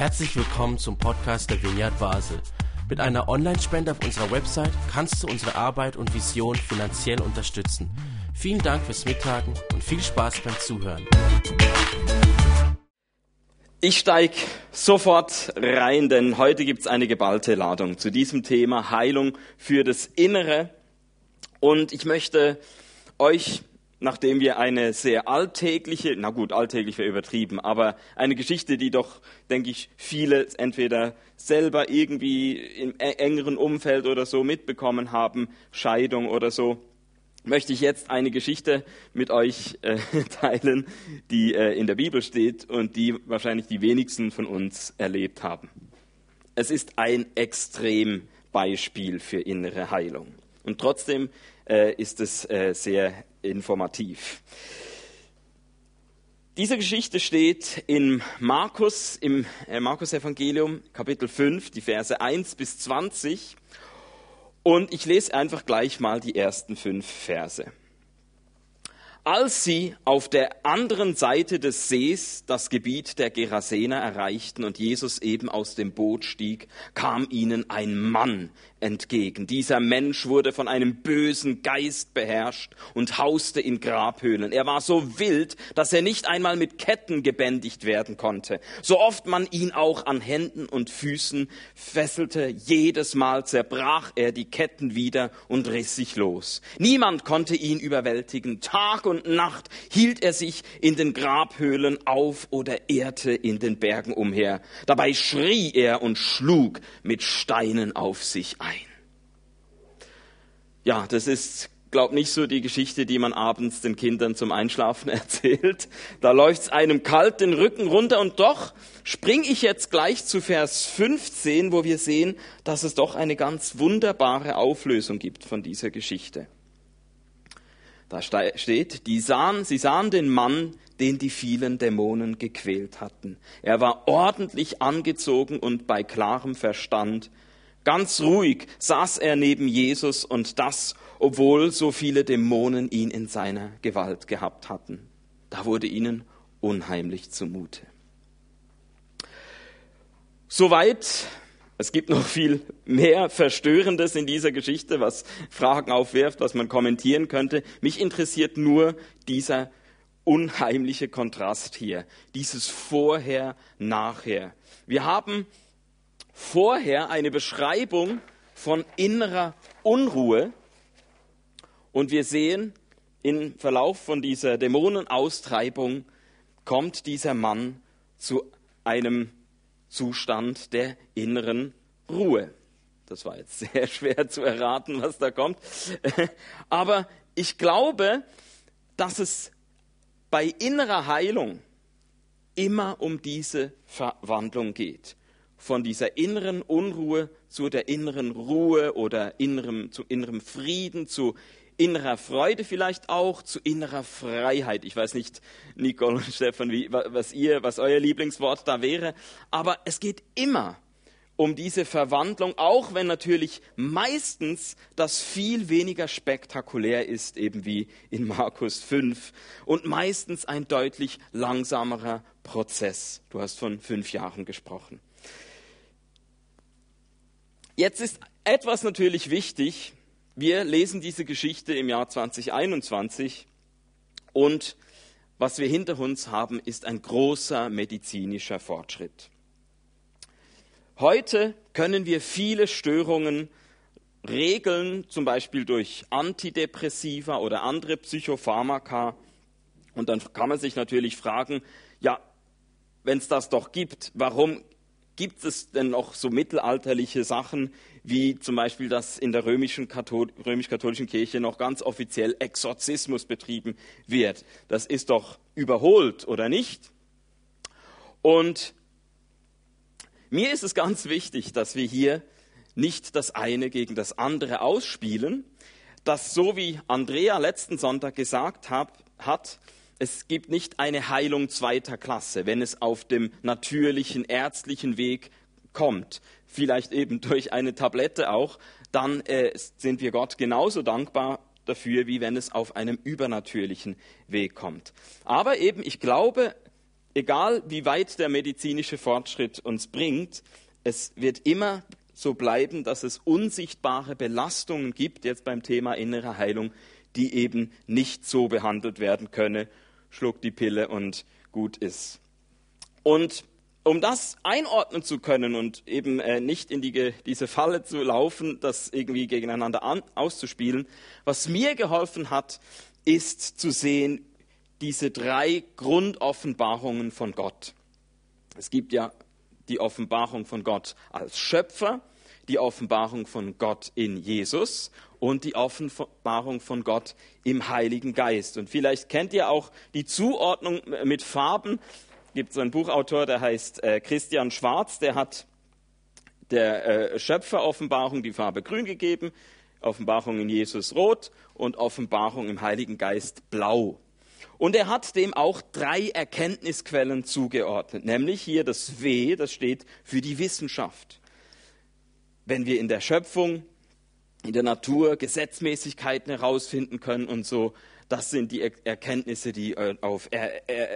Herzlich willkommen zum Podcast der Vineyard Basel. Mit einer Online-Spende auf unserer Website kannst du unsere Arbeit und Vision finanziell unterstützen. Vielen Dank fürs Mittagen und viel Spaß beim Zuhören. Ich steige sofort rein, denn heute gibt es eine geballte Ladung zu diesem Thema Heilung für das Innere. Und ich möchte euch nachdem wir eine sehr alltägliche, na gut, alltäglich wäre übertrieben, aber eine Geschichte, die doch, denke ich, viele entweder selber irgendwie im e-, engeren Umfeld oder so mitbekommen haben, Scheidung oder so, möchte ich jetzt eine Geschichte mit euch äh, teilen, die äh, in der Bibel steht und die wahrscheinlich die wenigsten von uns erlebt haben. Es ist ein Extrembeispiel für innere Heilung. Und trotzdem äh, ist es äh, sehr informativ. Diese Geschichte steht in Markus, im äh, Markus-Evangelium, Kapitel 5, die Verse 1 bis 20. Und ich lese einfach gleich mal die ersten fünf Verse. Als sie auf der anderen Seite des Sees das Gebiet der Gerasener erreichten und Jesus eben aus dem Boot stieg, kam ihnen ein Mann entgegen. Dieser Mensch wurde von einem bösen Geist beherrscht und hauste in Grabhöhlen. Er war so wild, dass er nicht einmal mit Ketten gebändigt werden konnte. So oft man ihn auch an Händen und Füßen fesselte, jedes Mal zerbrach er die Ketten wieder und riss sich los. Niemand konnte ihn überwältigen. Tag und Nacht hielt er sich in den Grabhöhlen auf oder ehrte in den Bergen umher. Dabei schrie er und schlug mit Steinen auf sich ein. Ja, das ist, glaub nicht so die Geschichte, die man abends den Kindern zum Einschlafen erzählt. Da läuft's einem kalt den Rücken runter und doch spring ich jetzt gleich zu Vers 15, wo wir sehen, dass es doch eine ganz wunderbare Auflösung gibt von dieser Geschichte. Da steht, die sahen, sie sahen den Mann, den die vielen Dämonen gequält hatten. Er war ordentlich angezogen und bei klarem Verstand. Ganz ruhig saß er neben Jesus und das, obwohl so viele Dämonen ihn in seiner Gewalt gehabt hatten. Da wurde ihnen unheimlich zumute. Soweit es gibt noch viel mehr Verstörendes in dieser Geschichte, was Fragen aufwirft, was man kommentieren könnte. Mich interessiert nur dieser unheimliche Kontrast hier, dieses Vorher, Nachher. Wir haben vorher eine Beschreibung von innerer Unruhe und wir sehen, im Verlauf von dieser Dämonenaustreibung kommt dieser Mann zu einem Zustand der inneren Ruhe. Das war jetzt sehr schwer zu erraten, was da kommt. Aber ich glaube, dass es bei innerer Heilung immer um diese Verwandlung geht. Von dieser inneren Unruhe zu der inneren Ruhe oder innerem, zu innerem Frieden, zu innerer Freude vielleicht auch, zu innerer Freiheit. Ich weiß nicht, Nicole und Stefan, wie, was ihr, was euer Lieblingswort da wäre, aber es geht immer um diese Verwandlung, auch wenn natürlich meistens das viel weniger spektakulär ist, eben wie in Markus 5 und meistens ein deutlich langsamerer Prozess. Du hast von fünf Jahren gesprochen. Jetzt ist etwas natürlich wichtig, wir lesen diese Geschichte im Jahr 2021 und was wir hinter uns haben, ist ein großer medizinischer Fortschritt. Heute können wir viele Störungen regeln, zum Beispiel durch Antidepressiva oder andere Psychopharmaka. Und dann kann man sich natürlich fragen, ja, wenn es das doch gibt, warum gibt es denn noch so mittelalterliche Sachen, wie zum Beispiel, dass in der römisch-katholischen Kirche noch ganz offiziell Exorzismus betrieben wird. Das ist doch überholt, oder nicht? Und mir ist es ganz wichtig, dass wir hier nicht das eine gegen das andere ausspielen, dass so wie Andrea letzten Sonntag gesagt hat, hat es gibt nicht eine Heilung zweiter Klasse, wenn es auf dem natürlichen ärztlichen Weg kommt, vielleicht eben durch eine Tablette auch, dann äh, sind wir Gott genauso dankbar dafür, wie wenn es auf einem übernatürlichen Weg kommt. Aber eben, ich glaube, egal wie weit der medizinische Fortschritt uns bringt, es wird immer so bleiben, dass es unsichtbare Belastungen gibt, jetzt beim Thema innere Heilung, die eben nicht so behandelt werden könne. Schluck die Pille und gut ist. Und um das einordnen zu können und eben äh, nicht in die, diese Falle zu laufen, das irgendwie gegeneinander an, auszuspielen, was mir geholfen hat, ist zu sehen, diese drei Grundoffenbarungen von Gott. Es gibt ja die Offenbarung von Gott als Schöpfer, die Offenbarung von Gott in Jesus und die Offenbarung von Gott im Heiligen Geist. Und vielleicht kennt ihr auch die Zuordnung mit Farben. Gibt so einen Buchautor, der heißt äh, Christian Schwarz, der hat der äh, Schöpferoffenbarung die Farbe grün gegeben, Offenbarung in Jesus rot und Offenbarung im Heiligen Geist blau. Und er hat dem auch drei Erkenntnisquellen zugeordnet, nämlich hier das W, das steht für die Wissenschaft wenn wir in der Schöpfung, in der Natur Gesetzmäßigkeiten herausfinden können und so. Das sind die Erkenntnisse, die äh, auf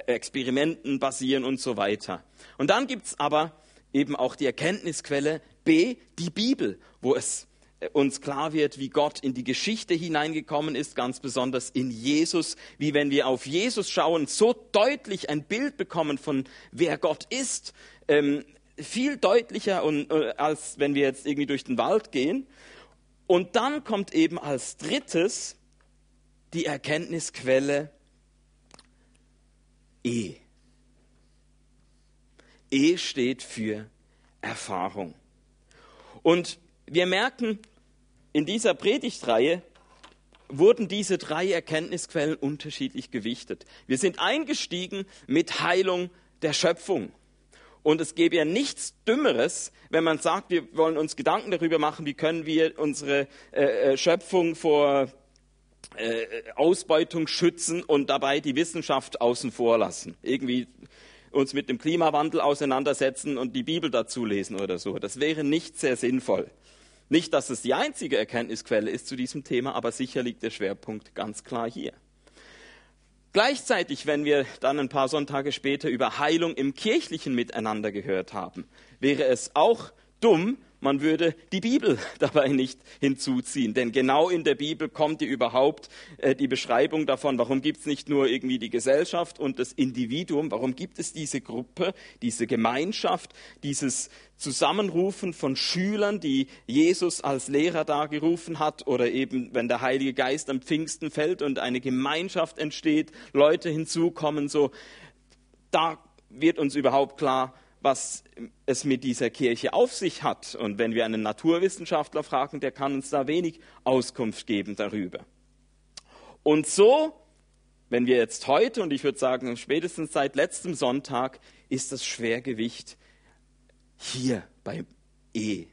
Experimenten basieren und so weiter. Und dann gibt es aber eben auch die Erkenntnisquelle B, die Bibel, wo es äh, uns klar wird, wie Gott in die Geschichte hineingekommen ist, ganz besonders in Jesus, wie wenn wir auf Jesus schauen, so deutlich ein Bild bekommen von wer Gott ist, ähm, viel deutlicher, und, äh, als wenn wir jetzt irgendwie durch den Wald gehen. Und dann kommt eben als drittes die Erkenntnisquelle E. E steht für Erfahrung. Und wir merken, in dieser Predigtreihe wurden diese drei Erkenntnisquellen unterschiedlich gewichtet. Wir sind eingestiegen mit Heilung der Schöpfung. Und es gäbe ja nichts Dümmeres, wenn man sagt, wir wollen uns Gedanken darüber machen, wie können wir unsere äh, äh, Schöpfung vor äh, Ausbeutung schützen und dabei die Wissenschaft außen vor lassen. Irgendwie uns mit dem Klimawandel auseinandersetzen und die Bibel dazu lesen oder so. Das wäre nicht sehr sinnvoll. Nicht, dass es die einzige Erkenntnisquelle ist zu diesem Thema, aber sicher liegt der Schwerpunkt ganz klar hier. Gleichzeitig, wenn wir dann ein paar Sonntage später über Heilung im kirchlichen Miteinander gehört haben, wäre es auch dumm, man würde die Bibel dabei nicht hinzuziehen. Denn genau in der Bibel kommt ja überhaupt äh, die Beschreibung davon, warum gibt es nicht nur irgendwie die Gesellschaft und das Individuum, warum gibt es diese Gruppe, diese Gemeinschaft, dieses Zusammenrufen von Schülern, die Jesus als Lehrer dargerufen hat, oder eben, wenn der Heilige Geist am Pfingsten fällt und eine Gemeinschaft entsteht, Leute hinzukommen, so, da wird uns überhaupt klar, was es mit dieser Kirche auf sich hat. Und wenn wir einen Naturwissenschaftler fragen, der kann uns da wenig Auskunft geben darüber. Und so, wenn wir jetzt heute, und ich würde sagen spätestens seit letztem Sonntag, ist das Schwergewicht hier beim E.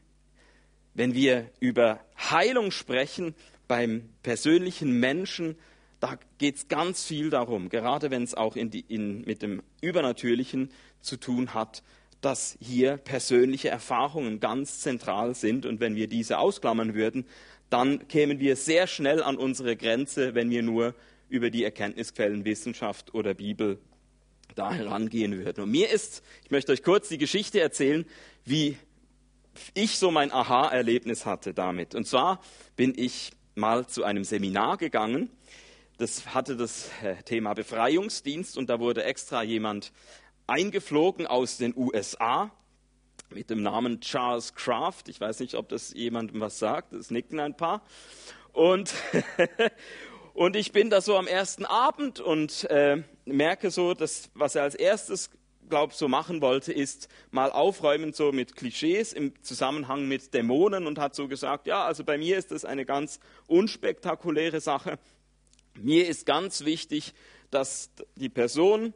Wenn wir über Heilung sprechen, beim persönlichen Menschen, da geht es ganz viel darum, gerade wenn es auch in die, in, mit dem Übernatürlichen zu tun hat, dass hier persönliche Erfahrungen ganz zentral sind. Und wenn wir diese ausklammern würden, dann kämen wir sehr schnell an unsere Grenze, wenn wir nur über die Erkenntnisquellen Wissenschaft oder Bibel da herangehen würden. Und mir ist, ich möchte euch kurz die Geschichte erzählen, wie ich so mein Aha-Erlebnis hatte damit. Und zwar bin ich mal zu einem Seminar gegangen. Das hatte das äh, Thema Befreiungsdienst und da wurde extra jemand eingeflogen aus den USA mit dem Namen Charles Kraft. Ich weiß nicht, ob das jemandem was sagt, das nicken ein paar. Und, und ich bin da so am ersten Abend und äh, merke so, dass was er als erstes, glaube so machen wollte, ist mal aufräumen so mit Klischees im Zusammenhang mit Dämonen und hat so gesagt, ja, also bei mir ist das eine ganz unspektakuläre Sache. Mir ist ganz wichtig, dass die Person,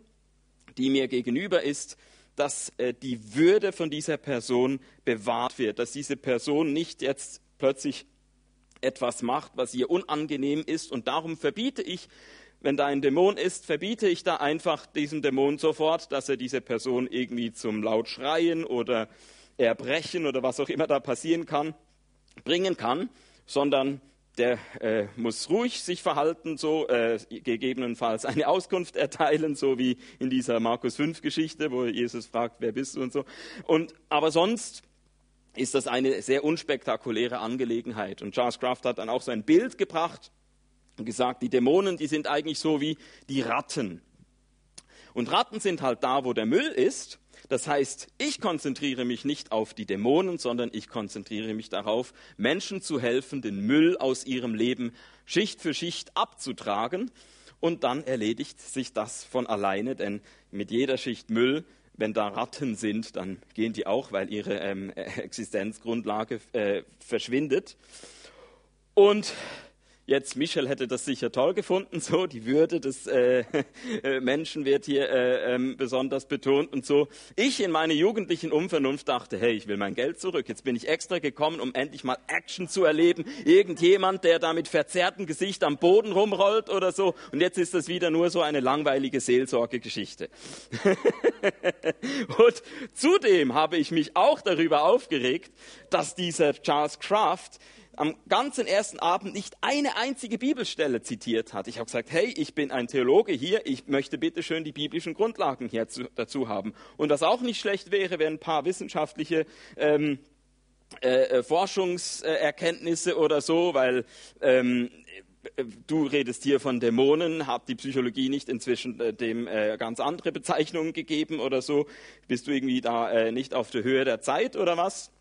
die mir gegenüber ist, dass äh, die Würde von dieser Person bewahrt wird, dass diese Person nicht jetzt plötzlich etwas macht, was ihr unangenehm ist. Und darum verbiete ich, wenn da ein Dämon ist, verbiete ich da einfach diesem Dämon sofort, dass er diese Person irgendwie zum laut schreien oder erbrechen oder was auch immer da passieren kann, bringen kann, sondern der äh, muss ruhig sich verhalten, so äh, gegebenenfalls eine Auskunft erteilen, so wie in dieser Markus 5 Geschichte, wo Jesus fragt, wer bist du und so. Und aber sonst ist das eine sehr unspektakuläre Angelegenheit. Und Charles Kraft hat dann auch so ein Bild gebracht und gesagt, die Dämonen, die sind eigentlich so wie die Ratten. Und Ratten sind halt da, wo der Müll ist. Das heißt, ich konzentriere mich nicht auf die Dämonen, sondern ich konzentriere mich darauf, Menschen zu helfen, den Müll aus ihrem Leben Schicht für Schicht abzutragen. Und dann erledigt sich das von alleine, denn mit jeder Schicht Müll, wenn da Ratten sind, dann gehen die auch, weil ihre ähm, Existenzgrundlage äh, verschwindet. Und Jetzt, Michel hätte das sicher toll gefunden, so, die Würde des äh, äh, Menschen wird hier äh, ähm, besonders betont und so. Ich in meiner jugendlichen Unvernunft dachte, hey, ich will mein Geld zurück. Jetzt bin ich extra gekommen, um endlich mal Action zu erleben. Irgendjemand, der da mit verzerrtem Gesicht am Boden rumrollt oder so. Und jetzt ist das wieder nur so eine langweilige Seelsorgegeschichte. und zudem habe ich mich auch darüber aufgeregt, dass dieser Charles Kraft am ganzen ersten Abend nicht eine einzige Bibelstelle zitiert hat. Ich habe gesagt, hey, ich bin ein Theologe hier, ich möchte bitte schön die biblischen Grundlagen hier zu, dazu haben. Und was auch nicht schlecht wäre, wären ein paar wissenschaftliche ähm, äh, äh Forschungserkenntnisse oder so, weil ähm, du redest hier von Dämonen, hat die Psychologie nicht inzwischen äh, dem äh, ganz andere Bezeichnungen gegeben oder so? Bist du irgendwie da äh, nicht auf der Höhe der Zeit oder was?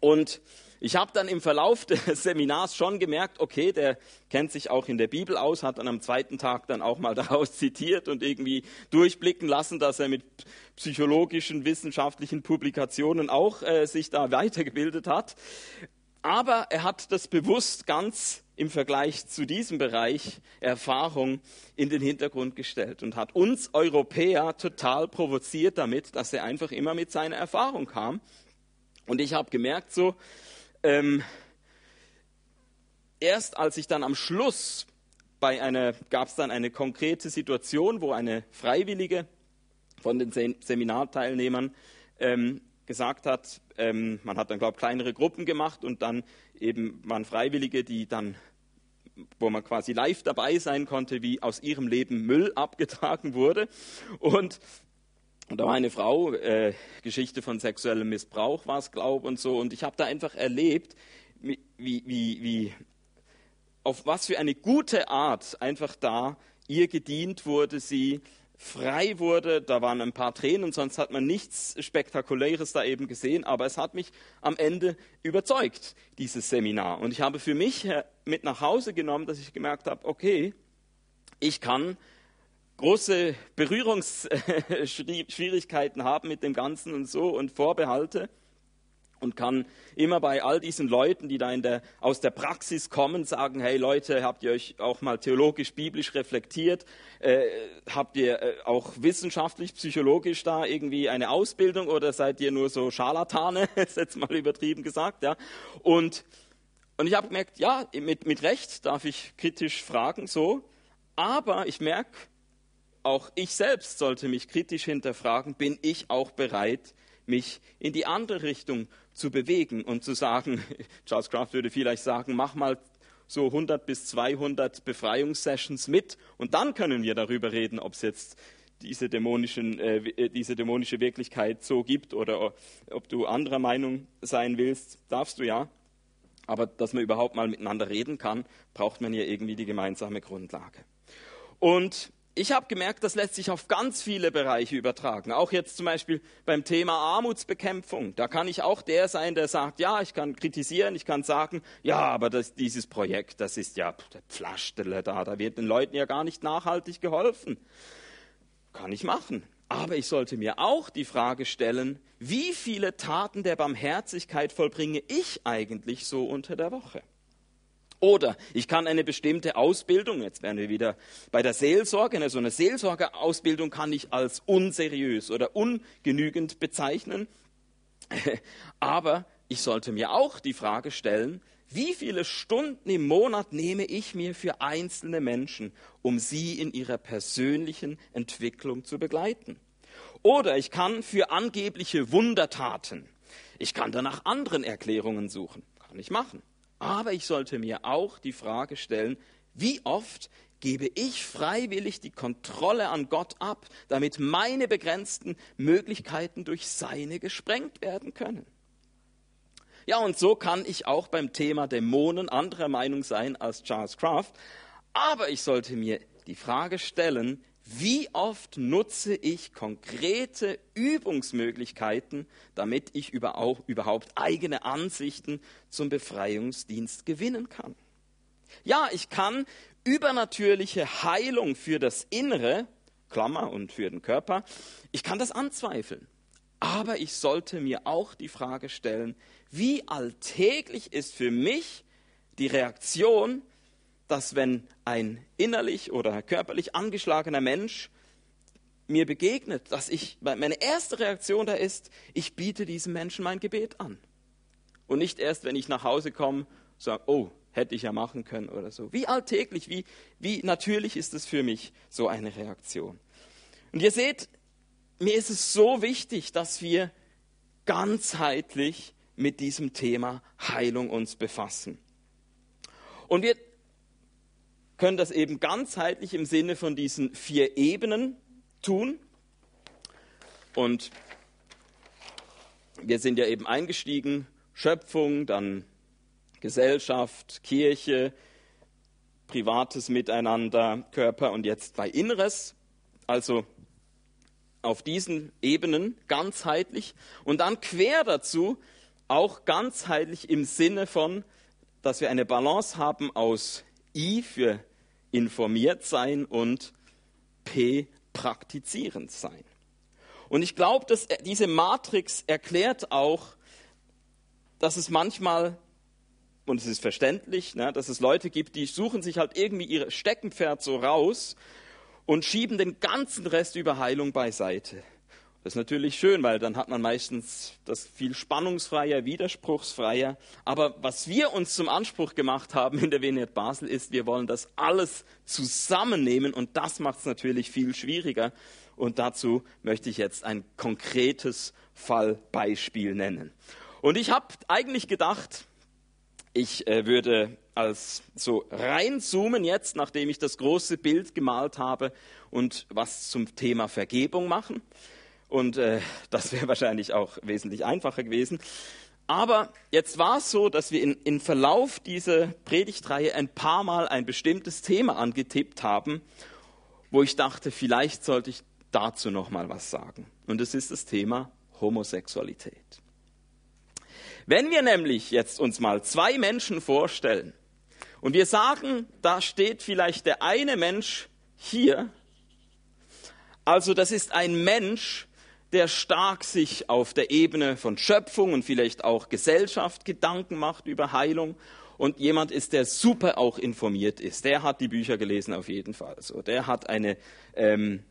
Und ich habe dann im Verlauf des Seminars schon gemerkt, okay, der kennt sich auch in der Bibel aus, hat dann am zweiten Tag dann auch mal daraus zitiert und irgendwie durchblicken lassen, dass er mit psychologischen, wissenschaftlichen Publikationen auch äh, sich da weitergebildet hat. Aber er hat das bewusst ganz im Vergleich zu diesem Bereich Erfahrung in den Hintergrund gestellt und hat uns Europäer total provoziert damit, dass er einfach immer mit seiner Erfahrung kam. Und ich habe gemerkt so, ähm, erst als ich dann am Schluss bei einer, gab es dann eine konkrete Situation, wo eine Freiwillige von den Seminarteilnehmern ähm, gesagt hat, ähm, man hat dann, glaube ich, kleinere Gruppen gemacht und dann eben waren Freiwillige, die dann, wo man quasi live dabei sein konnte, wie aus ihrem Leben Müll abgetragen wurde. Und und da war eine Frau, äh, Geschichte von sexuellem Missbrauch war es, glaube und so. Und ich habe da einfach erlebt, wie, wie, wie, auf was für eine gute Art einfach da ihr gedient wurde, sie frei wurde. Da waren ein paar Tränen, sonst hat man nichts Spektakuläres da eben gesehen. Aber es hat mich am Ende überzeugt, dieses Seminar. Und ich habe für mich mit nach Hause genommen, dass ich gemerkt habe, okay, ich kann große Berührungsschwierigkeiten haben mit dem Ganzen und so und Vorbehalte und kann immer bei all diesen Leuten, die da der, aus der Praxis kommen, sagen, hey Leute, habt ihr euch auch mal theologisch, biblisch reflektiert? Äh, habt ihr äh, auch wissenschaftlich, psychologisch da irgendwie eine Ausbildung oder seid ihr nur so Scharlatane, jetzt mal übertrieben gesagt, ja? Und, und ich habe gemerkt, ja, mit, mit Recht darf ich kritisch fragen, so, aber ich merke, auch ich selbst sollte mich kritisch hinterfragen, bin ich auch bereit, mich in die andere Richtung zu bewegen und zu sagen, Charles Kraft würde vielleicht sagen, mach mal so 100 bis 200 Befreiungssessions mit und dann können wir darüber reden, ob es jetzt diese, dämonischen, äh, diese dämonische Wirklichkeit so gibt oder ob du anderer Meinung sein willst, darfst du ja. Aber dass man überhaupt mal miteinander reden kann, braucht man ja irgendwie die gemeinsame Grundlage. Und ich habe gemerkt, das lässt sich auf ganz viele Bereiche übertragen. Auch jetzt zum Beispiel beim Thema Armutsbekämpfung. Da kann ich auch der sein, der sagt, ja, ich kann kritisieren, ich kann sagen, ja, aber das, dieses Projekt, das ist ja der Pflasterle da, da wird den Leuten ja gar nicht nachhaltig geholfen. Kann ich machen. Aber ich sollte mir auch die Frage stellen, wie viele Taten der Barmherzigkeit vollbringe ich eigentlich so unter der Woche? Oder ich kann eine bestimmte Ausbildung, jetzt wären wir wieder bei der Seelsorge, so also eine Seelsorgeausbildung kann ich als unseriös oder ungenügend bezeichnen. Aber ich sollte mir auch die Frage stellen, wie viele Stunden im Monat nehme ich mir für einzelne Menschen, um sie in ihrer persönlichen Entwicklung zu begleiten? Oder ich kann für angebliche Wundertaten, ich kann danach anderen Erklärungen suchen, kann ich machen. Aber ich sollte mir auch die Frage stellen, wie oft gebe ich freiwillig die Kontrolle an Gott ab, damit meine begrenzten Möglichkeiten durch seine gesprengt werden können. Ja, und so kann ich auch beim Thema Dämonen anderer Meinung sein als Charles Kraft, aber ich sollte mir die Frage stellen, wie oft nutze ich konkrete Übungsmöglichkeiten, damit ich überhaupt eigene Ansichten zum Befreiungsdienst gewinnen kann? Ja, ich kann übernatürliche Heilung für das Innere, Klammer und für den Körper, ich kann das anzweifeln. Aber ich sollte mir auch die Frage stellen, wie alltäglich ist für mich die Reaktion, dass wenn ein innerlich oder körperlich angeschlagener Mensch mir begegnet, dass ich, meine erste Reaktion da ist, ich biete diesem Menschen mein Gebet an. Und nicht erst, wenn ich nach Hause komme, sage, oh, hätte ich ja machen können oder so. Wie alltäglich, wie, wie natürlich ist es für mich, so eine Reaktion. Und ihr seht, mir ist es so wichtig, dass wir ganzheitlich mit diesem Thema Heilung uns befassen. Und wir können das eben ganzheitlich im Sinne von diesen vier Ebenen tun. Und wir sind ja eben eingestiegen, Schöpfung, dann Gesellschaft, Kirche, privates Miteinander, Körper und jetzt bei Inneres. Also auf diesen Ebenen ganzheitlich und dann quer dazu auch ganzheitlich im Sinne von, dass wir eine Balance haben aus I für informiert sein und P praktizierend sein. Und ich glaube, dass diese Matrix erklärt auch, dass es manchmal und es ist verständlich, ne, dass es Leute gibt, die suchen sich halt irgendwie ihr Steckenpferd so raus und schieben den ganzen Rest über Heilung beiseite. Das ist natürlich schön, weil dann hat man meistens das viel spannungsfreier, widerspruchsfreier. Aber was wir uns zum Anspruch gemacht haben in der Vineyard Basel ist, wir wollen das alles zusammennehmen und das macht es natürlich viel schwieriger. Und dazu möchte ich jetzt ein konkretes Fallbeispiel nennen. Und ich habe eigentlich gedacht, ich äh, würde als so reinzoomen jetzt, nachdem ich das große Bild gemalt habe und was zum Thema Vergebung machen. Und äh, das wäre wahrscheinlich auch wesentlich einfacher gewesen. Aber jetzt war es so, dass wir in, in Verlauf dieser Predigtreihe ein paar Mal ein bestimmtes Thema angetippt haben, wo ich dachte, vielleicht sollte ich dazu noch mal was sagen. Und es ist das Thema Homosexualität. Wenn wir nämlich jetzt uns mal zwei Menschen vorstellen und wir sagen, da steht vielleicht der eine Mensch hier, also das ist ein Mensch, der stark sich auf der Ebene von Schöpfung und vielleicht auch Gesellschaft Gedanken macht über Heilung und jemand ist, der super auch informiert ist. Der hat die Bücher gelesen auf jeden Fall. So, der hat eine ähm,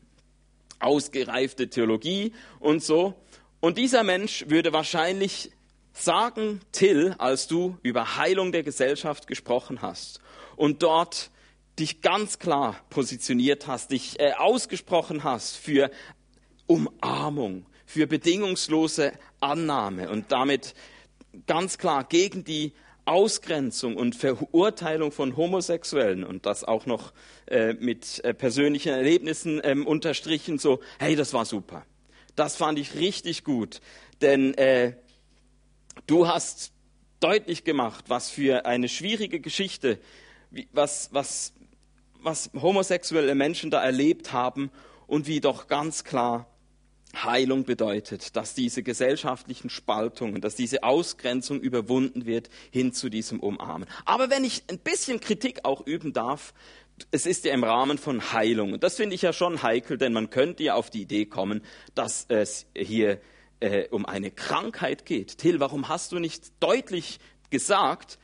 ausgereifte Theologie und so. Und dieser Mensch würde wahrscheinlich sagen, Till, als du über Heilung der Gesellschaft gesprochen hast und dort dich ganz klar positioniert hast, dich äh, ausgesprochen hast für Umarmung, für bedingungslose Annahme und damit ganz klar gegen die Ausgrenzung und Verurteilung von Homosexuellen und das auch noch äh, mit äh, persönlichen Erlebnissen ähm, unterstrichen, so, hey, das war super. Das fand ich richtig gut, denn äh, Du hast deutlich gemacht, was für eine schwierige Geschichte, was, was, was homosexuelle Menschen da erlebt haben und wie doch ganz klar Heilung bedeutet, dass diese gesellschaftlichen Spaltungen, dass diese Ausgrenzung überwunden wird hin zu diesem Umarmen. Aber wenn ich ein bisschen Kritik auch üben darf, es ist ja im Rahmen von Heilung. Und das finde ich ja schon heikel, denn man könnte ja auf die Idee kommen, dass es hier äh, um eine Krankheit geht. Till, warum hast du nicht deutlich gesagt,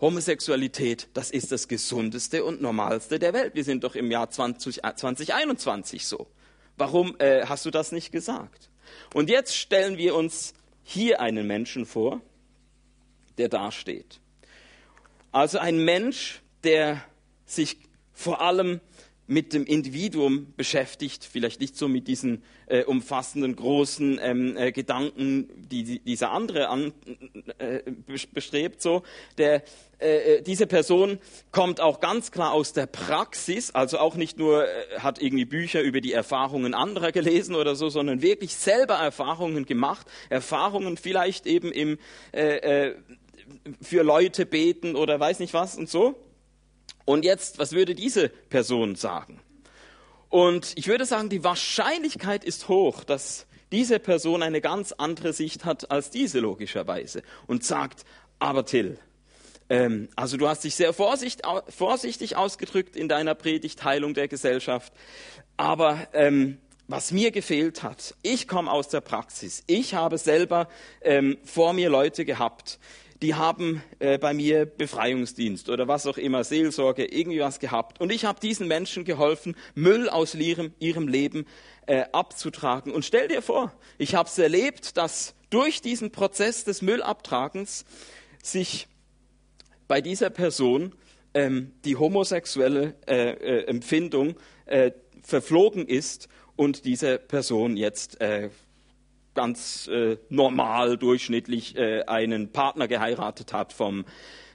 Homosexualität, das ist das gesundeste und normalste der Welt. Wir sind doch im Jahr 20, 2021 so. Warum äh, hast du das nicht gesagt? Und jetzt stellen wir uns hier einen Menschen vor, der dasteht. Also ein Mensch, der sich vor allem mit dem Individuum beschäftigt, vielleicht nicht so mit diesen äh, umfassenden großen ähm, äh, Gedanken, die, die, dieser andere an, äh, bestrebt. So, der, äh, äh, diese Person kommt auch ganz klar aus der Praxis, also auch nicht nur äh, hat irgendwie Bücher über die Erfahrungen anderer gelesen oder so, sondern wirklich selber Erfahrungen gemacht, Erfahrungen vielleicht eben im für Leute beten oder weiß nicht was und so. Und jetzt, was würde diese Person sagen? Und ich würde sagen, die Wahrscheinlichkeit ist hoch, dass diese Person eine ganz andere Sicht hat als diese logischerweise und sagt, aber Till, ähm, also du hast dich sehr vorsichtig, vorsichtig ausgedrückt in deiner Predigt Heilung der Gesellschaft, aber ähm, was mir gefehlt hat, ich komme aus der Praxis, ich habe selber ähm, vor mir Leute gehabt, die haben äh, bei mir Befreiungsdienst oder was auch immer, Seelsorge, irgendwie was gehabt. Und ich habe diesen Menschen geholfen, Müll aus ihrem, ihrem Leben äh, abzutragen. Und stell dir vor, ich habe es erlebt, dass durch diesen Prozess des Müllabtragens sich bei dieser Person ähm, die homosexuelle äh, äh Empfindung äh, verflogen ist und diese Person jetzt äh, ganz äh, normal, durchschnittlich äh, einen Partner geheiratet hat vom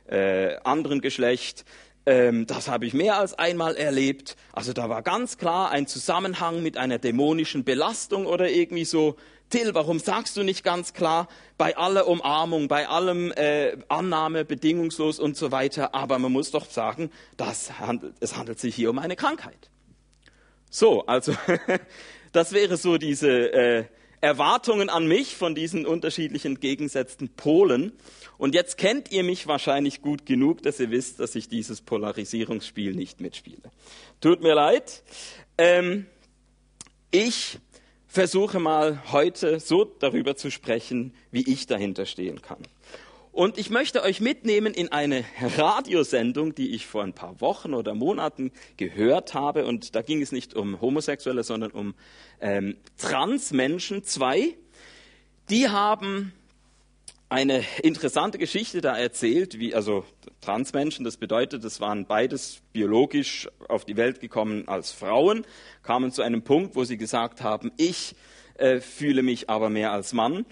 äh, anderen Geschlecht. Ähm, das habe ich mehr als einmal erlebt. Also da war ganz klar ein Zusammenhang mit einer dämonischen Belastung oder irgendwie so. Till, warum sagst du nicht ganz klar, bei aller Umarmung, bei allem äh, Annahme, bedingungslos und so weiter, aber man muss doch sagen, das handelt, es handelt sich hier um eine Krankheit. So, also das wäre so diese äh, Erwartungen an mich von diesen unterschiedlichen gegensätzten Polen. Und jetzt kennt ihr mich wahrscheinlich gut genug, dass ihr wisst, dass ich dieses Polarisierungsspiel nicht mitspiele. Tut mir leid. Ähm, ich versuche mal heute so darüber zu sprechen, wie ich dahinter stehen kann. Und ich möchte euch mitnehmen in eine Radiosendung, die ich vor ein paar Wochen oder Monaten gehört habe. Und da ging es nicht um Homosexuelle, sondern um ähm, Transmenschen. Zwei, die haben eine interessante Geschichte da erzählt, wie also Transmenschen, das bedeutet, es waren beides biologisch auf die Welt gekommen als Frauen, kamen zu einem Punkt, wo sie gesagt haben, ich äh, fühle mich aber mehr als Mann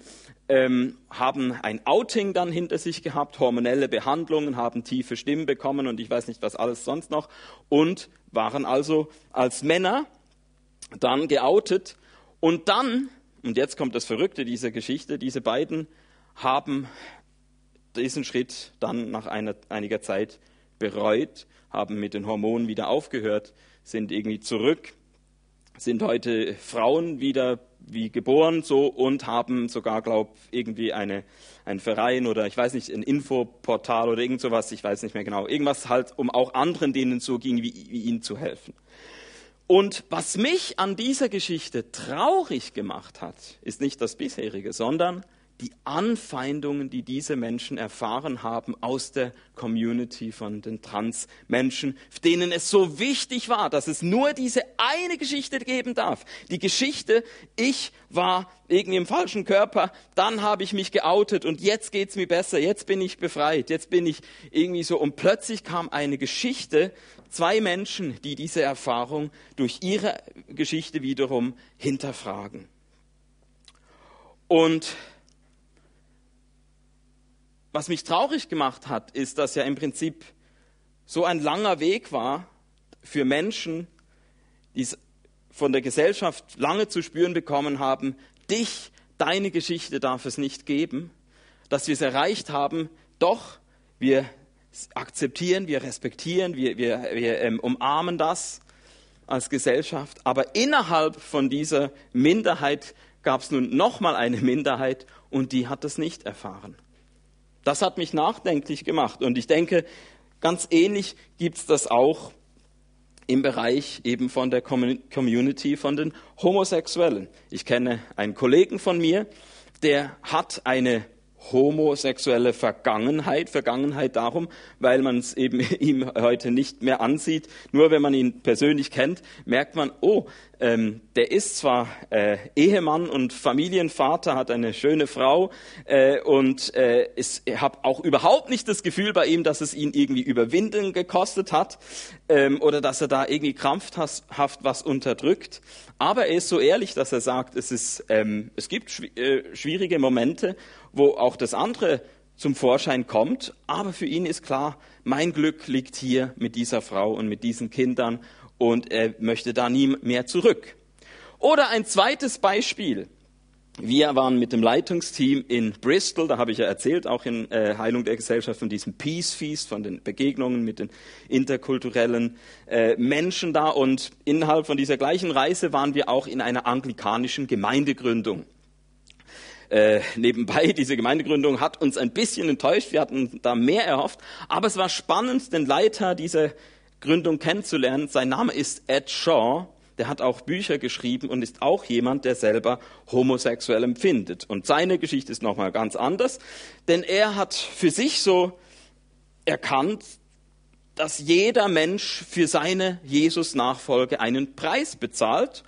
ähm, haben ein Outing dann hinter sich gehabt, hormonelle Behandlungen, haben tiefe Stimmen bekommen und ich weiß nicht was alles sonst noch und waren also als Männer dann geoutet und dann, und jetzt kommt das Verrückte dieser Geschichte, diese beiden haben diesen Schritt dann nach einer, einiger Zeit bereut, haben mit den Hormonen wieder aufgehört, sind irgendwie zurück, sind heute Frauen wieder wie geboren so und haben sogar, glaube irgendwie eine, ein Verein oder ich weiß nicht, ein Infoportal oder irgend sowas, ich weiß nicht mehr genau. Irgendwas halt, um auch anderen, denen so ging, wie, wie ihnen zu helfen. Und was mich an dieser Geschichte traurig gemacht hat, ist nicht das bisherige, sondern die Anfeindungen, die diese Menschen erfahren haben aus der Community von den Transmenschen, denen es so wichtig war, dass es nur diese eine Geschichte geben darf. Die Geschichte, ich war irgendwie im falschen Körper, dann habe ich mich geoutet und jetzt geht es mir besser, jetzt bin ich befreit, jetzt bin ich irgendwie so. Und plötzlich kam eine Geschichte, zwei Menschen, die diese Erfahrung durch ihre Geschichte wiederum hinterfragen. Und was mich traurig gemacht hat, ist, dass ja im Prinzip so ein langer Weg war für Menschen, die es von der Gesellschaft lange zu spüren bekommen haben, dich, deine Geschichte darf es nicht geben, dass wir es erreicht haben, doch, wir akzeptieren, wir respektieren, wir, wir, wir ähm, umarmen das als Gesellschaft, aber innerhalb von dieser Minderheit gab es nun nochmal eine Minderheit und die hat das nicht erfahren. Das hat mich nachdenklich gemacht. Und ich denke, ganz ähnlich gibt es das auch im Bereich eben von der Community von den Homosexuellen. Ich kenne einen Kollegen von mir, der hat eine homosexuelle Vergangenheit. Vergangenheit darum, weil man es eben ihm heute nicht mehr ansieht. Nur wenn man ihn persönlich kennt, merkt man, oh, ähm, der ist zwar äh, Ehemann und Familienvater, hat eine schöne Frau äh, und äh, ich habe auch überhaupt nicht das Gefühl bei ihm, dass es ihn irgendwie Überwinden gekostet hat ähm, oder dass er da irgendwie krampfhaft was unterdrückt. Aber er ist so ehrlich, dass er sagt, es, ist, ähm, es gibt schw äh, schwierige Momente, wo auch das andere zum Vorschein kommt. Aber für ihn ist klar, mein Glück liegt hier mit dieser Frau und mit diesen Kindern und er möchte da nie mehr zurück. Oder ein zweites Beispiel. Wir waren mit dem Leitungsteam in Bristol, da habe ich ja erzählt, auch in äh, Heilung der Gesellschaft von diesem Peace Feast, von den Begegnungen mit den interkulturellen äh, Menschen da. Und innerhalb von dieser gleichen Reise waren wir auch in einer anglikanischen Gemeindegründung. Äh, nebenbei, diese Gemeindegründung hat uns ein bisschen enttäuscht, wir hatten da mehr erhofft, aber es war spannend, den Leiter dieser Gründung kennenzulernen. Sein Name ist Ed Shaw. Der hat auch Bücher geschrieben und ist auch jemand, der selber homosexuell empfindet. Und seine Geschichte ist nochmal ganz anders, denn er hat für sich so erkannt, dass jeder Mensch für seine Jesus-Nachfolge einen Preis bezahlt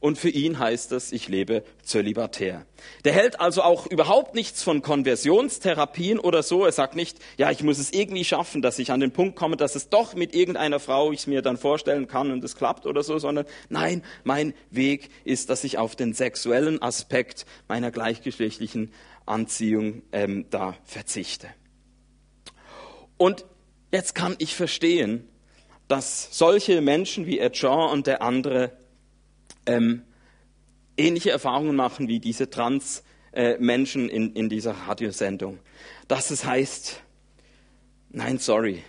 und für ihn heißt es, ich lebe zölibatär. Der hält also auch überhaupt nichts von Konversionstherapien oder so. Er sagt nicht, ja, ich muss es irgendwie schaffen, dass ich an den Punkt komme, dass es doch mit irgendeiner Frau ich es mir dann vorstellen kann und es klappt oder so, sondern nein, mein Weg ist, dass ich auf den sexuellen Aspekt meiner gleichgeschlechtlichen Anziehung ähm, da verzichte. Und jetzt kann ich verstehen, dass solche Menschen wie Ed Jean und der andere ähm, ähnliche Erfahrungen machen wie diese Trans-Menschen äh, in, in dieser Radiosendung. Dass es heißt, nein, sorry,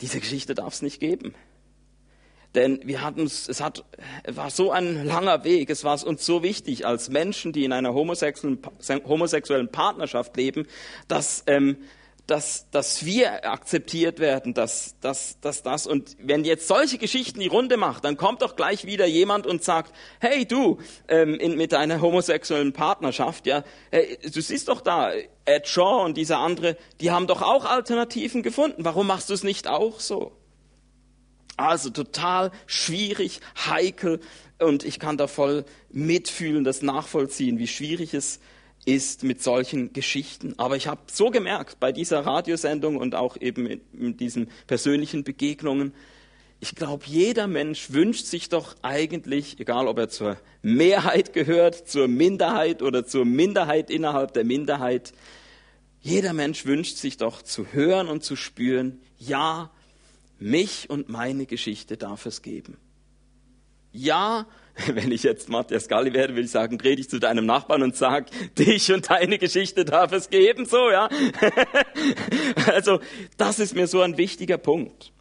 diese Geschichte darf es nicht geben. Denn wir hatten es hat, war so ein langer Weg, es war uns so wichtig als Menschen, die in einer homosexuellen, homosexuellen Partnerschaft leben, dass ähm, dass, dass wir akzeptiert werden, dass, dass, dass das. Und wenn jetzt solche Geschichten die Runde macht, dann kommt doch gleich wieder jemand und sagt, hey du, ähm, in, mit deiner homosexuellen Partnerschaft, ja, hey, du siehst doch da, Ed Shaw und dieser andere, die haben doch auch Alternativen gefunden. Warum machst du es nicht auch so? Also total schwierig, heikel und ich kann da voll mitfühlen, das nachvollziehen, wie schwierig es ist ist mit solchen Geschichten. Aber ich habe so gemerkt bei dieser Radiosendung und auch eben in, in diesen persönlichen Begegnungen, ich glaube, jeder Mensch wünscht sich doch eigentlich, egal ob er zur Mehrheit gehört, zur Minderheit oder zur Minderheit innerhalb der Minderheit, jeder Mensch wünscht sich doch zu hören und zu spüren, ja, mich und meine Geschichte darf es geben. Ja, wenn ich jetzt Matthias Galli wäre, würde ich sagen, dreh dich zu deinem Nachbarn und sag, dich und deine Geschichte darf es geben, so, ja. also, das ist mir so ein wichtiger Punkt.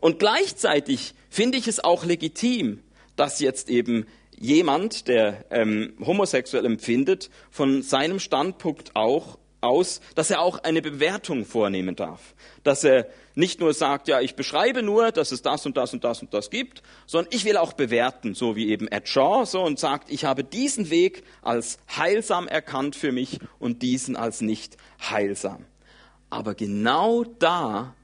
Und gleichzeitig finde ich es auch legitim, dass jetzt eben jemand, der ähm, homosexuell empfindet, von seinem Standpunkt auch aus, dass er auch eine Bewertung vornehmen darf. Dass er nicht nur sagt, ja, ich beschreibe nur, dass es das und das und das und das gibt, sondern ich will auch bewerten, so wie eben Ed Shaw, so und sagt, ich habe diesen Weg als heilsam erkannt für mich und diesen als nicht heilsam. Aber genau da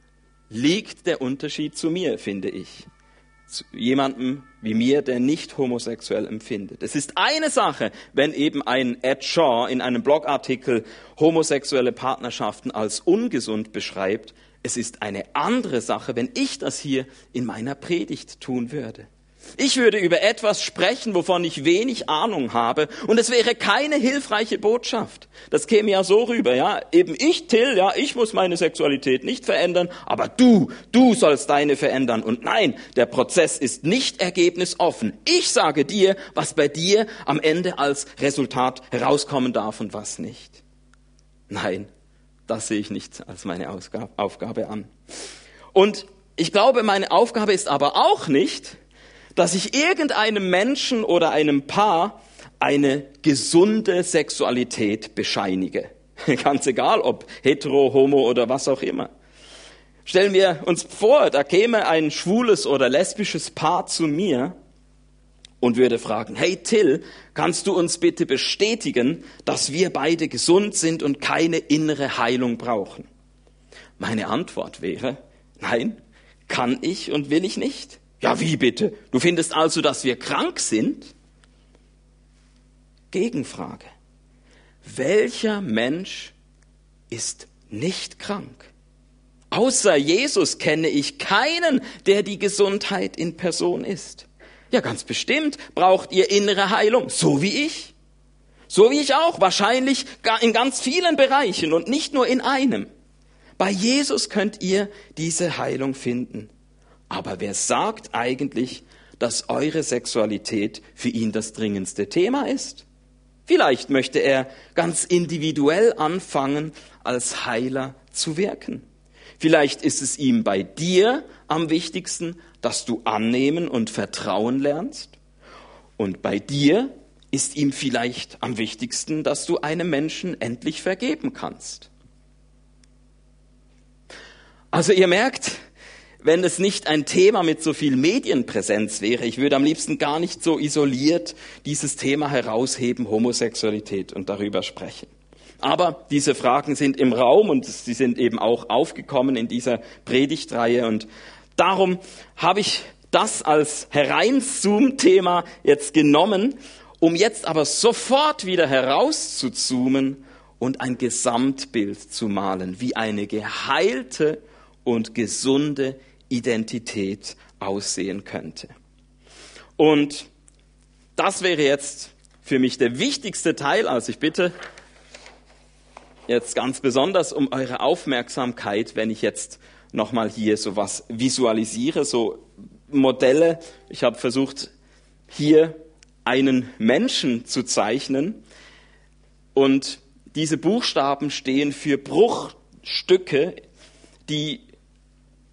liegt der Unterschied zu mir, finde ich zu jemandem wie mir, der nicht homosexuell empfindet. Es ist eine Sache, wenn eben ein Ed Shaw in einem Blogartikel homosexuelle Partnerschaften als ungesund beschreibt. Es ist eine andere Sache, wenn ich das hier in meiner Predigt tun würde. Ich würde über etwas sprechen, wovon ich wenig Ahnung habe, und es wäre keine hilfreiche Botschaft. Das käme ja so rüber, ja. Eben ich, Till, ja, ich muss meine Sexualität nicht verändern, aber du, du sollst deine verändern. Und nein, der Prozess ist nicht ergebnisoffen. Ich sage dir, was bei dir am Ende als Resultat herauskommen darf und was nicht. Nein, das sehe ich nicht als meine Aufgabe an. Und ich glaube, meine Aufgabe ist aber auch nicht, dass ich irgendeinem Menschen oder einem Paar eine gesunde Sexualität bescheinige. Ganz egal, ob hetero, homo oder was auch immer. Stellen wir uns vor, da käme ein schwules oder lesbisches Paar zu mir und würde fragen, hey Till, kannst du uns bitte bestätigen, dass wir beide gesund sind und keine innere Heilung brauchen? Meine Antwort wäre, nein, kann ich und will ich nicht. Ja, wie bitte? Du findest also, dass wir krank sind? Gegenfrage. Welcher Mensch ist nicht krank? Außer Jesus kenne ich keinen, der die Gesundheit in Person ist. Ja, ganz bestimmt braucht ihr innere Heilung, so wie ich. So wie ich auch, wahrscheinlich in ganz vielen Bereichen und nicht nur in einem. Bei Jesus könnt ihr diese Heilung finden. Aber wer sagt eigentlich, dass eure Sexualität für ihn das dringendste Thema ist? Vielleicht möchte er ganz individuell anfangen, als Heiler zu wirken. Vielleicht ist es ihm bei dir am wichtigsten, dass du annehmen und vertrauen lernst. Und bei dir ist ihm vielleicht am wichtigsten, dass du einem Menschen endlich vergeben kannst. Also ihr merkt, wenn es nicht ein Thema mit so viel Medienpräsenz wäre, ich würde am liebsten gar nicht so isoliert dieses Thema herausheben, Homosexualität und darüber sprechen. Aber diese Fragen sind im Raum und sie sind eben auch aufgekommen in dieser Predigtreihe und darum habe ich das als Hereinzoom-Thema jetzt genommen, um jetzt aber sofort wieder herauszuzoomen und ein Gesamtbild zu malen, wie eine geheilte und gesunde Identität aussehen könnte. Und das wäre jetzt für mich der wichtigste Teil. Also ich bitte jetzt ganz besonders um eure Aufmerksamkeit, wenn ich jetzt nochmal hier so was visualisiere, so Modelle. Ich habe versucht, hier einen Menschen zu zeichnen. Und diese Buchstaben stehen für Bruchstücke, die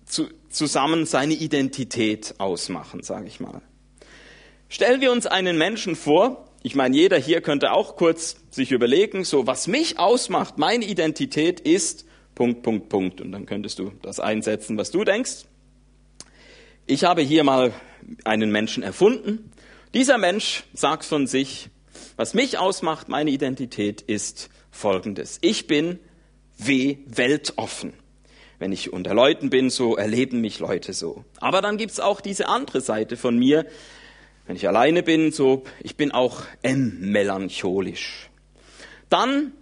zu, zusammen seine Identität ausmachen, sage ich mal. Stellen wir uns einen Menschen vor, ich meine, jeder hier könnte auch kurz sich überlegen, so was mich ausmacht, meine Identität ist Punkt, Punkt, Punkt. Und dann könntest du das einsetzen, was du denkst. Ich habe hier mal einen Menschen erfunden. Dieser Mensch sagt von sich, was mich ausmacht, meine Identität ist folgendes. Ich bin W weltoffen. Wenn ich unter Leuten bin, so erleben mich Leute so. Aber dann gibt's auch diese andere Seite von mir. Wenn ich alleine bin, so, ich bin auch melancholisch. Dann,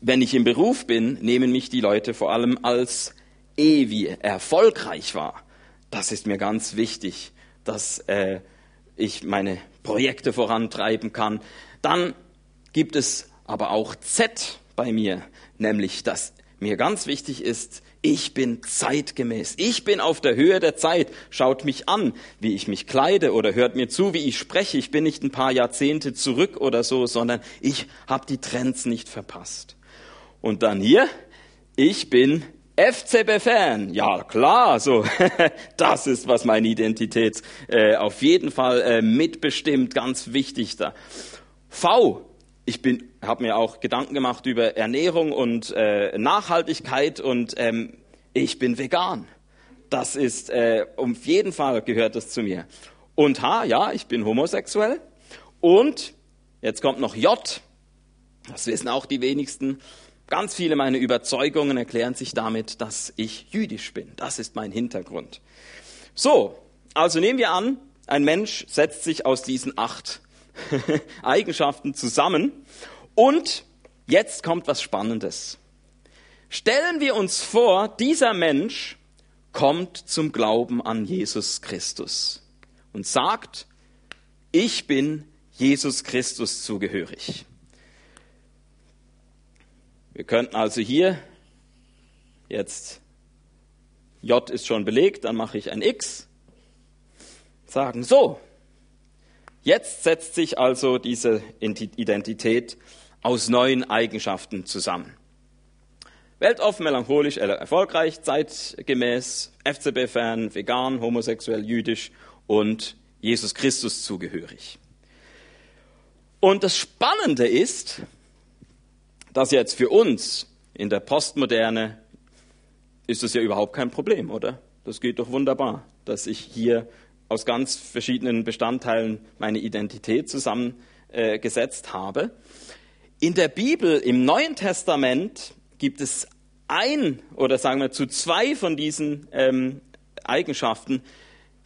wenn ich im Beruf bin, nehmen mich die Leute vor allem als E wie erfolgreich war. Das ist mir ganz wichtig, dass äh, ich meine Projekte vorantreiben kann. Dann gibt es aber auch Z bei mir, nämlich dass mir ganz wichtig ist, ich bin zeitgemäß. Ich bin auf der Höhe der Zeit. Schaut mich an, wie ich mich kleide oder hört mir zu, wie ich spreche. Ich bin nicht ein paar Jahrzehnte zurück oder so, sondern ich habe die Trends nicht verpasst. Und dann hier, ich bin FCB-Fan. Ja, klar, so. das ist, was meine Identität äh, auf jeden Fall äh, mitbestimmt, ganz wichtig da. V, ich habe mir auch Gedanken gemacht über Ernährung und äh, Nachhaltigkeit und ähm, ich bin vegan. Das ist, äh, auf jeden Fall gehört das zu mir. Und H, ja, ich bin homosexuell. Und jetzt kommt noch J. Das wissen auch die wenigsten. Ganz viele meiner Überzeugungen erklären sich damit, dass ich jüdisch bin. Das ist mein Hintergrund. So, also nehmen wir an, ein Mensch setzt sich aus diesen acht Eigenschaften zusammen. Und jetzt kommt was Spannendes. Stellen wir uns vor, dieser Mensch kommt zum Glauben an Jesus Christus und sagt, ich bin Jesus Christus zugehörig. Wir könnten also hier jetzt J ist schon belegt, dann mache ich ein X, sagen so, Jetzt setzt sich also diese Identität aus neuen Eigenschaften zusammen. Weltoffen, melancholisch, erfolgreich, zeitgemäß, FCB-Fan, vegan, homosexuell, jüdisch und Jesus Christus zugehörig. Und das Spannende ist, dass jetzt für uns in der Postmoderne ist es ja überhaupt kein Problem, oder? Das geht doch wunderbar, dass ich hier aus ganz verschiedenen Bestandteilen meine Identität zusammengesetzt habe. In der Bibel, im Neuen Testament, gibt es ein oder sagen wir zu zwei von diesen ähm, Eigenschaften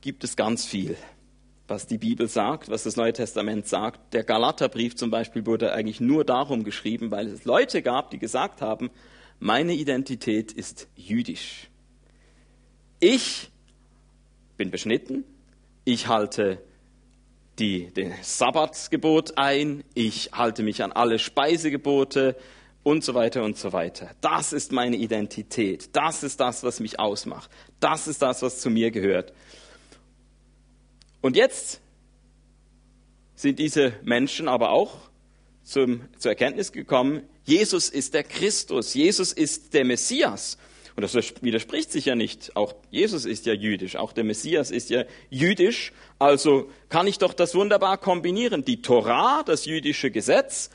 gibt es ganz viel, was die Bibel sagt, was das Neue Testament sagt. Der Galaterbrief zum Beispiel wurde eigentlich nur darum geschrieben, weil es Leute gab, die gesagt haben, meine Identität ist jüdisch. Ich bin beschnitten, ich halte die, das Sabbatsgebot ein, ich halte mich an alle Speisegebote und so weiter und so weiter. Das ist meine Identität. Das ist das, was mich ausmacht. Das ist das, was zu mir gehört. Und jetzt sind diese Menschen aber auch zum, zur Erkenntnis gekommen, Jesus ist der Christus, Jesus ist der Messias. Und das widerspricht sich ja nicht. Auch Jesus ist ja jüdisch, auch der Messias ist ja jüdisch. Also kann ich doch das wunderbar kombinieren. Die Torah, das jüdische Gesetz.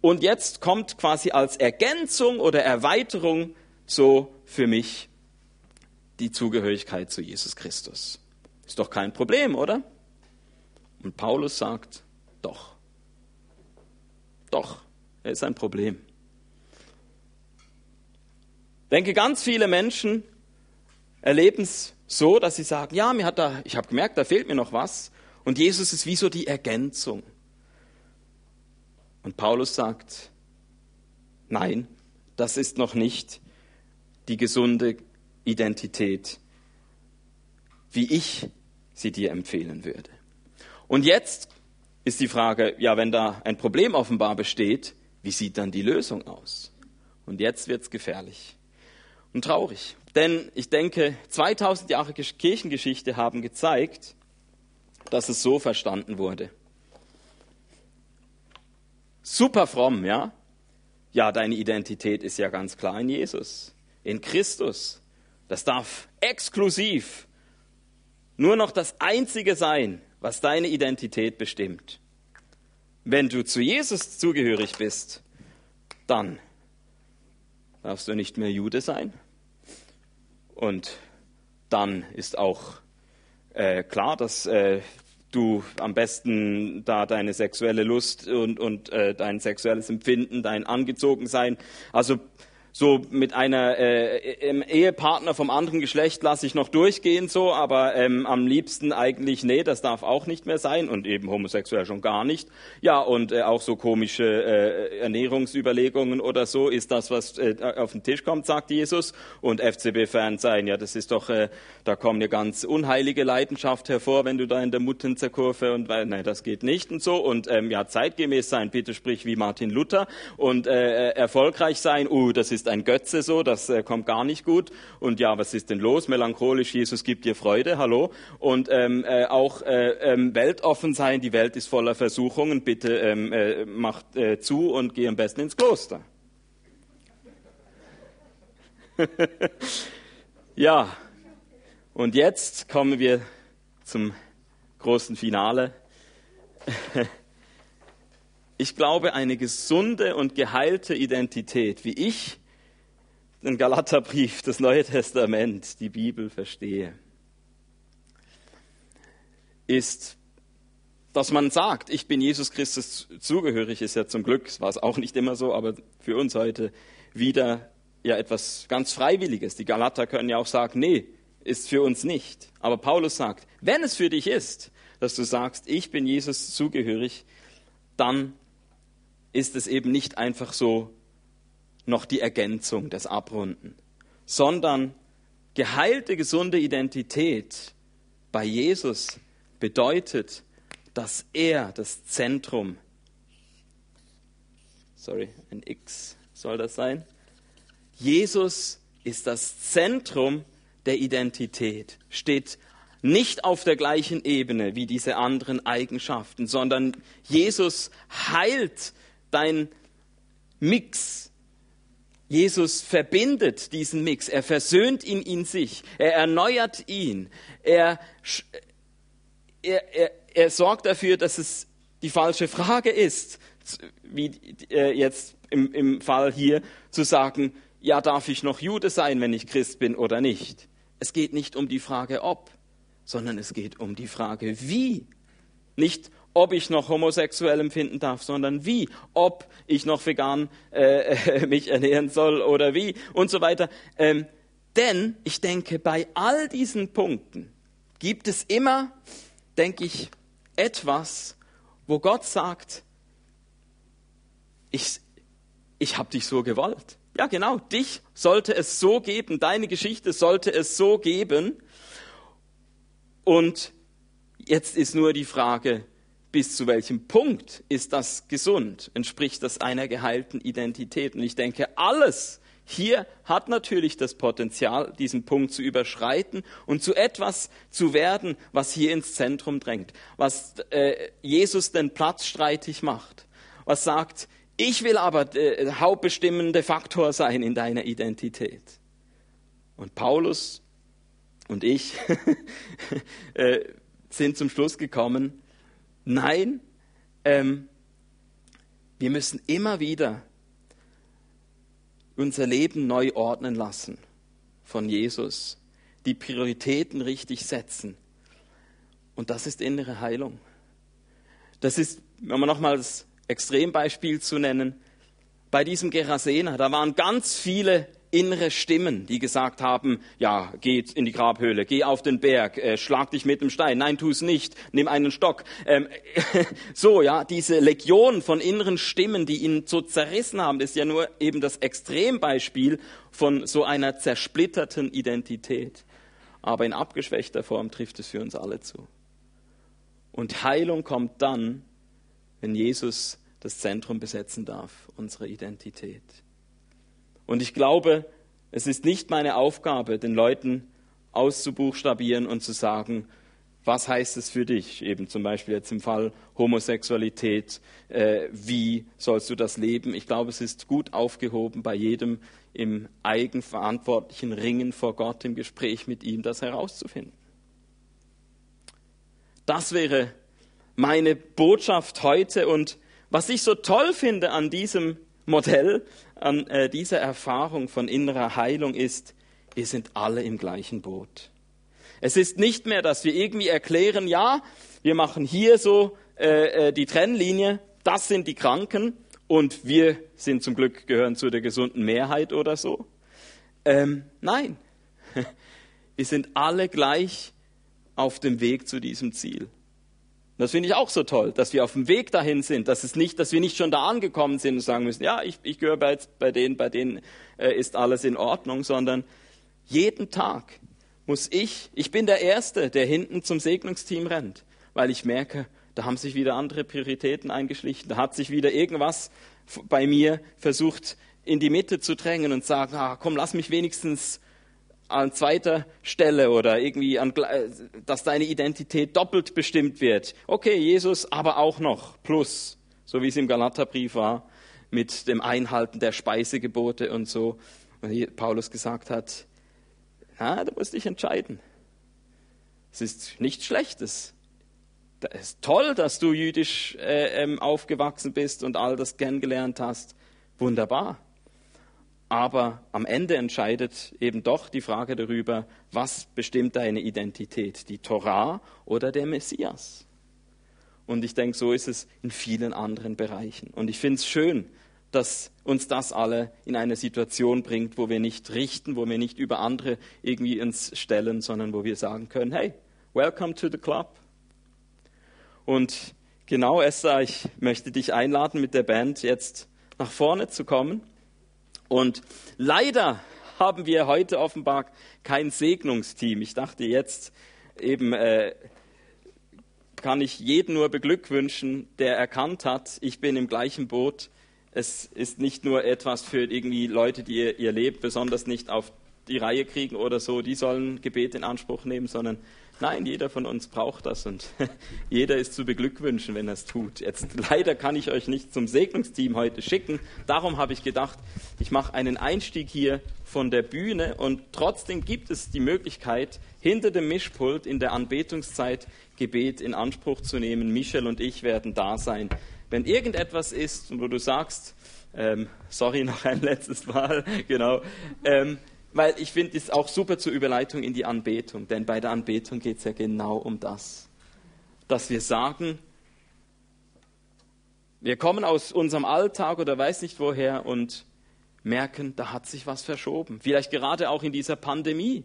Und jetzt kommt quasi als Ergänzung oder Erweiterung so für mich die Zugehörigkeit zu Jesus Christus. Ist doch kein Problem, oder? Und Paulus sagt, doch. Doch, er ist ein Problem denke, ganz viele Menschen erleben es so, dass sie sagen, ja, mir hat da, ich habe gemerkt, da fehlt mir noch was. Und Jesus ist wie so die Ergänzung. Und Paulus sagt, nein, das ist noch nicht die gesunde Identität, wie ich sie dir empfehlen würde. Und jetzt ist die Frage, ja, wenn da ein Problem offenbar besteht, wie sieht dann die Lösung aus? Und jetzt wird es gefährlich und traurig. Denn ich denke, 2000 Jahre Kirchengeschichte haben gezeigt, dass es so verstanden wurde. Super fromm, ja? Ja, deine Identität ist ja ganz klar in Jesus, in Christus. Das darf exklusiv nur noch das Einzige sein, was deine Identität bestimmt. Wenn du zu Jesus zugehörig bist, dann darfst du nicht mehr Jude sein. Und dann ist auch äh, klar, dass äh, du am besten da deine sexuelle Lust und, und äh, dein sexuelles Empfinden, dein Angezogensein, also so mit einer äh, Ehepartner vom anderen Geschlecht lasse ich noch durchgehen so, aber ähm, am liebsten eigentlich nee, das darf auch nicht mehr sein und eben homosexuell schon gar nicht. Ja und äh, auch so komische äh, Ernährungsüberlegungen oder so ist das, was äh, auf den Tisch kommt, sagt Jesus. Und FCB-Fan sein, ja das ist doch, äh, da kommt eine ganz unheilige Leidenschaft hervor, wenn du da in der Muttenzerkurve und weil, nein, das geht nicht und so und ähm, ja zeitgemäß sein, bitte sprich wie Martin Luther und äh, erfolgreich sein, uh, das ist ist ein Götze so, das äh, kommt gar nicht gut. Und ja, was ist denn los? Melancholisch, Jesus gibt dir Freude, hallo. Und ähm, äh, auch äh, ähm, weltoffen sein, die Welt ist voller Versuchungen, bitte ähm, äh, macht äh, zu und geh am besten ins Kloster. ja, und jetzt kommen wir zum großen Finale. Ich glaube, eine gesunde und geheilte Identität, wie ich den Galaterbrief, das Neue Testament, die Bibel verstehe, ist, dass man sagt, ich bin Jesus Christus zugehörig, ist ja zum Glück, war es auch nicht immer so, aber für uns heute wieder ja etwas ganz Freiwilliges. Die Galater können ja auch sagen, nee, ist für uns nicht. Aber Paulus sagt, wenn es für dich ist, dass du sagst, ich bin Jesus zugehörig, dann ist es eben nicht einfach so noch die Ergänzung, das Abrunden, sondern geheilte, gesunde Identität bei Jesus bedeutet, dass er das Zentrum, sorry, ein X soll das sein, Jesus ist das Zentrum der Identität, steht nicht auf der gleichen Ebene wie diese anderen Eigenschaften, sondern Jesus heilt dein Mix, Jesus verbindet diesen Mix, er versöhnt ihn in sich, er erneuert ihn, er, er, er, er sorgt dafür, dass es die falsche Frage ist, wie äh, jetzt im, im Fall hier zu sagen, ja, darf ich noch Jude sein, wenn ich Christ bin oder nicht? Es geht nicht um die Frage ob, sondern es geht um die Frage wie. Nicht ob ich noch homosexuell empfinden darf, sondern wie, ob ich noch vegan äh, mich ernähren soll oder wie und so weiter. Ähm, denn ich denke, bei all diesen Punkten gibt es immer, denke ich, etwas, wo Gott sagt, ich, ich habe dich so gewollt. Ja, genau, dich sollte es so geben, deine Geschichte sollte es so geben. Und jetzt ist nur die Frage, bis zu welchem Punkt ist das gesund? Entspricht das einer geheilten Identität? Und ich denke, alles hier hat natürlich das Potenzial, diesen Punkt zu überschreiten und zu etwas zu werden, was hier ins Zentrum drängt, was äh, Jesus den Platz streitig macht, was sagt, ich will aber der hauptbestimmende Faktor sein in deiner Identität. Und Paulus und ich äh, sind zum Schluss gekommen, nein, ähm, wir müssen immer wieder unser Leben neu ordnen lassen von Jesus, die Prioritäten richtig setzen. Und das ist innere Heilung. Das ist, wenn man nochmals Extrembeispiel zu nennen, bei diesem Gerasener, da waren ganz viele innere Stimmen, die gesagt haben, ja, geh in die Grabhöhle, geh auf den Berg, äh, schlag dich mit dem Stein, nein, tu es nicht, nimm einen Stock. Ähm, so, ja, diese Legion von inneren Stimmen, die ihn so zerrissen haben, ist ja nur eben das Extrembeispiel von so einer zersplitterten Identität. Aber in abgeschwächter Form trifft es für uns alle zu. Und Heilung kommt dann, wenn Jesus das Zentrum besetzen darf, unsere Identität. Und ich glaube, es ist nicht meine Aufgabe, den Leuten auszubuchstabieren und zu sagen, was heißt es für dich? Eben zum Beispiel jetzt im Fall Homosexualität, äh, wie sollst du das leben? Ich glaube, es ist gut aufgehoben bei jedem im eigenverantwortlichen Ringen vor Gott, im Gespräch mit ihm, das herauszufinden. Das wäre meine Botschaft heute. Und was ich so toll finde an diesem Modell, an äh, dieser Erfahrung von innerer Heilung ist, wir sind alle im gleichen Boot. Es ist nicht mehr, dass wir irgendwie erklären, ja, wir machen hier so äh, äh, die Trennlinie, das sind die Kranken und wir sind zum Glück gehören zu der gesunden Mehrheit oder so. Ähm, nein, wir sind alle gleich auf dem Weg zu diesem Ziel. Das finde ich auch so toll, dass wir auf dem Weg dahin sind, dass es nicht, dass wir nicht schon da angekommen sind und sagen müssen, ja, ich, ich gehöre bei, bei denen, bei denen äh, ist alles in Ordnung, sondern jeden Tag muss ich, ich bin der Erste, der hinten zum Segnungsteam rennt, weil ich merke, da haben sich wieder andere Prioritäten eingeschlichen, da hat sich wieder irgendwas bei mir versucht in die Mitte zu drängen und sagen, ah, komm, lass mich wenigstens an zweiter Stelle oder irgendwie, an, äh, dass deine Identität doppelt bestimmt wird. Okay, Jesus, aber auch noch plus, so wie es im Galaterbrief war, mit dem Einhalten der Speisegebote und so. Und Paulus gesagt hat, ja, du musst dich entscheiden. Es ist nichts Schlechtes. Es ist toll, dass du jüdisch äh, ähm, aufgewachsen bist und all das kennengelernt hast. Wunderbar. Aber am Ende entscheidet eben doch die Frage darüber, was bestimmt deine Identität, die Torah oder der Messias. Und ich denke, so ist es in vielen anderen Bereichen. Und ich finde es schön, dass uns das alle in eine Situation bringt, wo wir nicht richten, wo wir nicht über andere irgendwie uns stellen, sondern wo wir sagen können, hey, welcome to the club. Und genau, Esther, ich möchte dich einladen, mit der Band jetzt nach vorne zu kommen. Und leider haben wir heute offenbar kein Segnungsteam. Ich dachte jetzt eben, äh, kann ich jeden nur beglückwünschen, der erkannt hat, ich bin im gleichen Boot. Es ist nicht nur etwas für irgendwie Leute, die ihr, ihr Leben besonders nicht auf die Reihe kriegen oder so, die sollen Gebet in Anspruch nehmen, sondern Nein, jeder von uns braucht das und jeder ist zu beglückwünschen, wenn er es tut. Jetzt leider kann ich euch nicht zum Segnungsteam heute schicken. Darum habe ich gedacht, ich mache einen Einstieg hier von der Bühne und trotzdem gibt es die Möglichkeit, hinter dem Mischpult in der Anbetungszeit Gebet in Anspruch zu nehmen. Michel und ich werden da sein. Wenn irgendetwas ist, wo du sagst, ähm, sorry noch ein letztes Mal, genau, ähm, weil ich finde es auch super zur Überleitung in die Anbetung, denn bei der Anbetung geht es ja genau um das, dass wir sagen, wir kommen aus unserem Alltag oder weiß nicht woher und merken, da hat sich was verschoben. Vielleicht gerade auch in dieser Pandemie,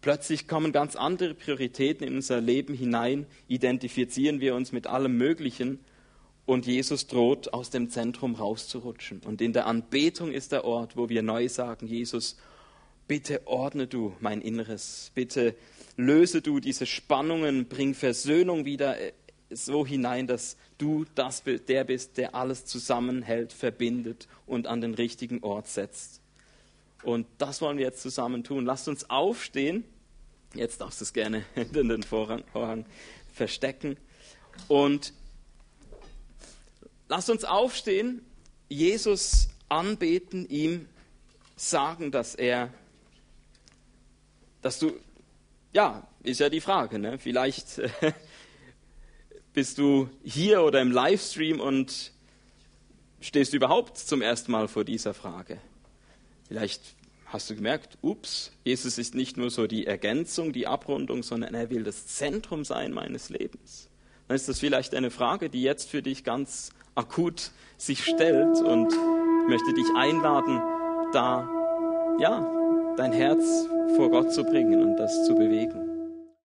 Plötzlich kommen ganz andere Prioritäten in unser Leben hinein, identifizieren wir uns mit allem Möglichen und Jesus droht, aus dem Zentrum rauszurutschen. Und in der Anbetung ist der Ort, wo wir neu sagen, Jesus, bitte ordne du mein Inneres, bitte löse du diese Spannungen, bring Versöhnung wieder äh, so hinein, dass du das, der bist, der alles zusammenhält, verbindet und an den richtigen Ort setzt. Und das wollen wir jetzt zusammen tun. Lasst uns aufstehen. Jetzt darfst du es gerne hinter den Vorhang, Vorhang verstecken. Und lasst uns aufstehen, Jesus anbeten, ihm sagen, dass er, dass du, ja, ist ja die Frage, ne? vielleicht bist du hier oder im Livestream und stehst du überhaupt zum ersten Mal vor dieser Frage. Vielleicht hast du gemerkt, ups, Jesus ist nicht nur so die Ergänzung, die Abrundung, sondern er will das Zentrum sein meines Lebens. Dann ist das vielleicht eine Frage, die jetzt für dich ganz akut sich stellt und möchte dich einladen, da ja, dein Herz vor Gott zu bringen und das zu bewegen.